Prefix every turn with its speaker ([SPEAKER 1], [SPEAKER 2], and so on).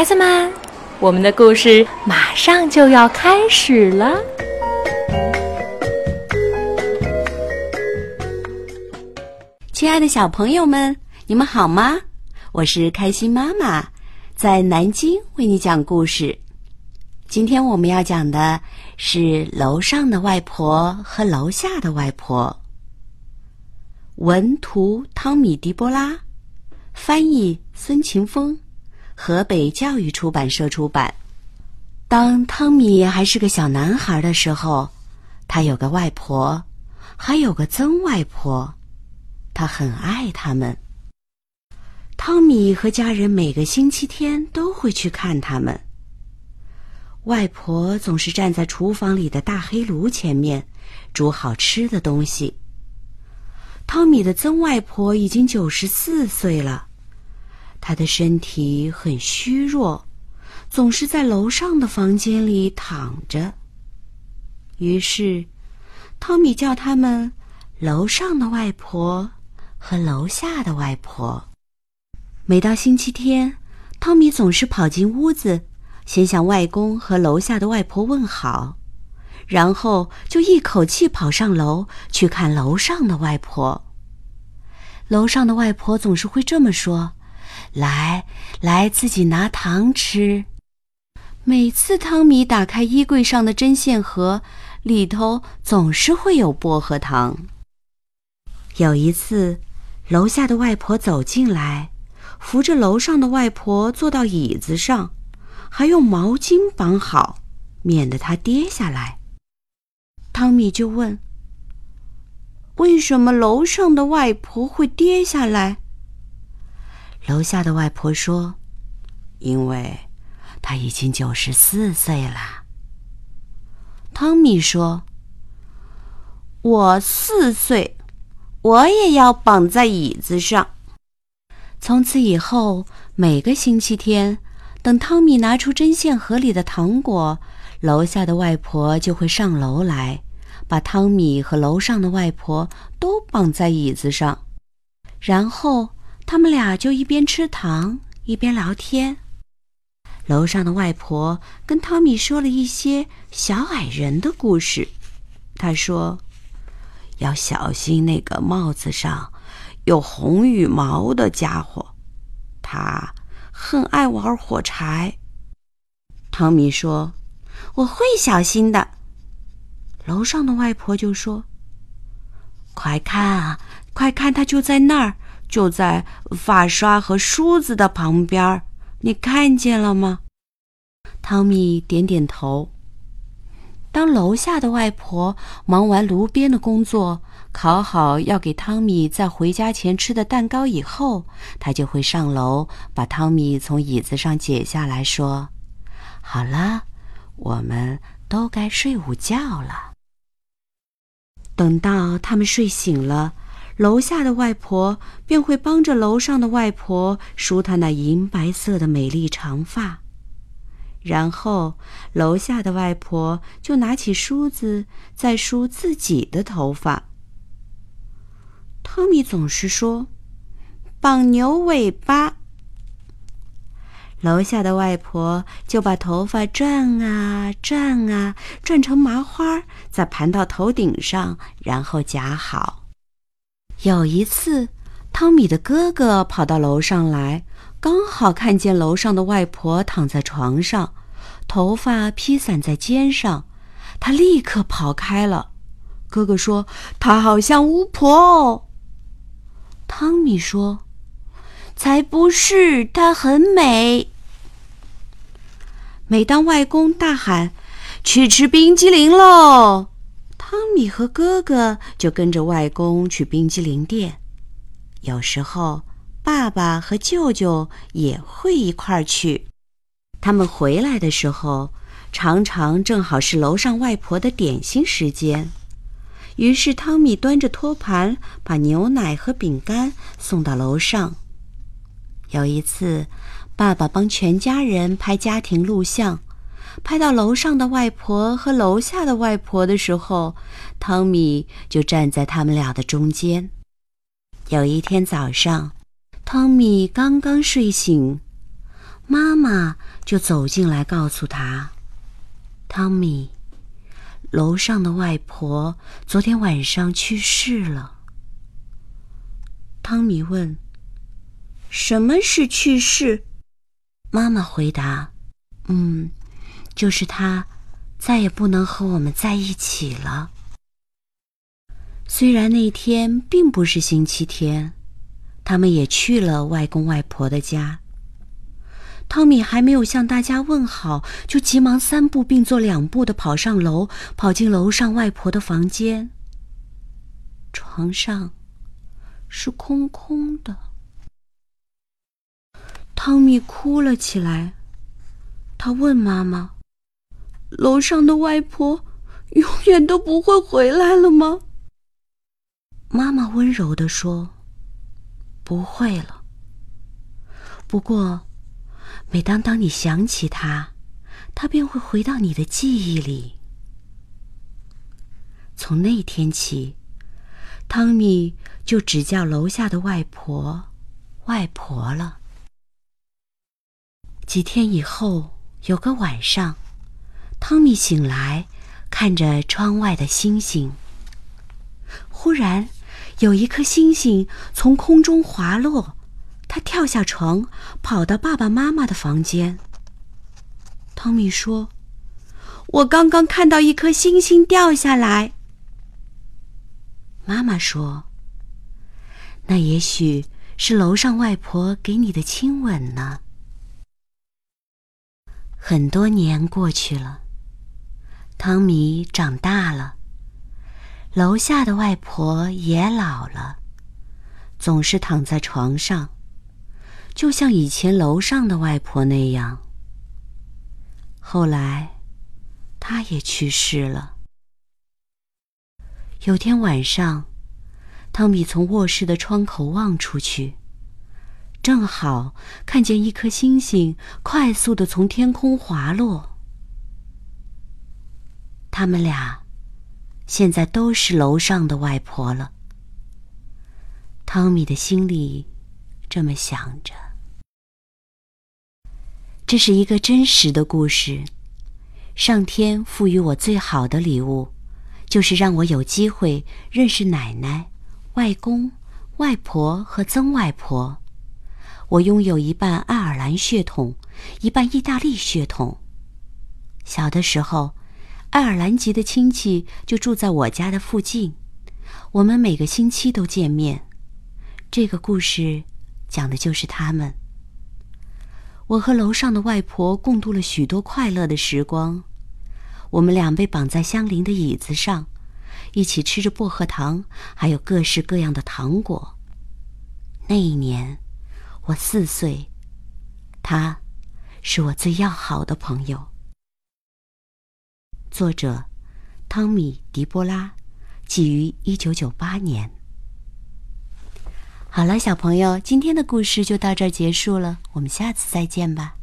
[SPEAKER 1] 孩子们，我们的故事马上就要开始了。
[SPEAKER 2] 亲爱的小朋友们，你们好吗？我是开心妈妈，在南京为你讲故事。今天我们要讲的是楼上的外婆和楼下的外婆。文图：汤米·迪波拉，翻译：孙晴峰，河北教育出版社出版。当汤米还是个小男孩的时候，他有个外婆，还有个曾外婆，他很爱他们。汤米和家人每个星期天都会去看他们。外婆总是站在厨房里的大黑炉前面，煮好吃的东西。汤米的曾外婆已经九十四岁了，他的身体很虚弱，总是在楼上的房间里躺着。于是，汤米叫他们“楼上的外婆”和“楼下的外婆”。每到星期天，汤米总是跑进屋子，先向外公和楼下的外婆问好，然后就一口气跑上楼去看楼上的外婆。楼上的外婆总是会这么说：“来，来，自己拿糖吃。”每次汤米打开衣柜上的针线盒，里头总是会有薄荷糖。有一次，楼下的外婆走进来。扶着楼上的外婆坐到椅子上，还用毛巾绑好，免得她跌下来。汤米就问：“为什么楼上的外婆会跌下来？”楼下的外婆说：“因为她已经九十四岁了。”汤米说：“我四岁，我也要绑在椅子上。”从此以后，每个星期天，等汤米拿出针线盒里的糖果，楼下的外婆就会上楼来，把汤米和楼上的外婆都绑在椅子上，然后他们俩就一边吃糖一边聊天。楼上的外婆跟汤米说了一些小矮人的故事，她说：“要小心那个帽子上。”有红羽毛的家伙，他很爱玩火柴。汤米说：“我会小心的。”楼上的外婆就说：“快看啊，快看，他就在那儿，就在发刷和梳子的旁边，你看见了吗？”汤米点点头。当楼下的外婆忙完炉边的工作，烤好要给汤米在回家前吃的蛋糕以后，他就会上楼把汤米从椅子上解下来说：“好了，我们都该睡午觉了。”等到他们睡醒了，楼下的外婆便会帮着楼上的外婆梳她那银白色的美丽长发。然后，楼下的外婆就拿起梳子在梳自己的头发。汤米总是说：“绑牛尾巴。”楼下的外婆就把头发转啊转啊，转成麻花，再盘到头顶上，然后夹好。有一次，汤米的哥哥跑到楼上来。刚好看见楼上的外婆躺在床上，头发披散在肩上，他立刻跑开了。哥哥说：“她好像巫婆哦。”汤米说：“才不是，她很美。”每当外公大喊“去吃冰激凌喽”，汤米和哥哥就跟着外公去冰激凌店。有时候。爸爸和舅舅也会一块儿去。他们回来的时候，常常正好是楼上外婆的点心时间。于是汤米端着托盘，把牛奶和饼干送到楼上。有一次，爸爸帮全家人拍家庭录像，拍到楼上的外婆和楼下的外婆的时候，汤米就站在他们俩的中间。有一天早上。汤米刚刚睡醒，妈妈就走进来，告诉他：“汤米，楼上的外婆昨天晚上去世了。”汤米问：“什么是去世？”妈妈回答：“嗯，就是他再也不能和我们在一起了。虽然那天并不是星期天，他们也去了外公外婆的家。”汤米还没有向大家问好，就急忙三步并作两步的跑上楼，跑进楼上外婆的房间。床上是空空的。汤米哭了起来，他问妈妈：“楼上的外婆永远都不会回来了吗？”妈妈温柔地说：“不会了。不过……”每当当你想起他，他便会回到你的记忆里。从那天起，汤米就只叫楼下的外婆“外婆”了。几天以后，有个晚上，汤米醒来，看着窗外的星星。忽然，有一颗星星从空中滑落。他跳下床，跑到爸爸妈妈的房间。汤米说：“我刚刚看到一颗星星掉下来。”妈妈说：“那也许是楼上外婆给你的亲吻呢。”很多年过去了，汤米长大了，楼下的外婆也老了，总是躺在床上。就像以前楼上的外婆那样。后来，她也去世了。有天晚上，汤米从卧室的窗口望出去，正好看见一颗星星快速的从天空滑落。他们俩现在都是楼上的外婆了。汤米的心里。这么想着，这是一个真实的故事。上天赋予我最好的礼物，就是让我有机会认识奶奶、外公、外婆和曾外婆。我拥有一半爱尔兰血统，一半意大利血统。小的时候，爱尔兰籍的亲戚就住在我家的附近，我们每个星期都见面。这个故事。讲的就是他们。我和楼上的外婆共度了许多快乐的时光，我们俩被绑在相邻的椅子上，一起吃着薄荷糖，还有各式各样的糖果。那一年，我四岁，他，是我最要好的朋友。作者：汤米·迪波拉，起于一九九八年。好了，小朋友，今天的故事就到这儿结束了。我们下次再见吧。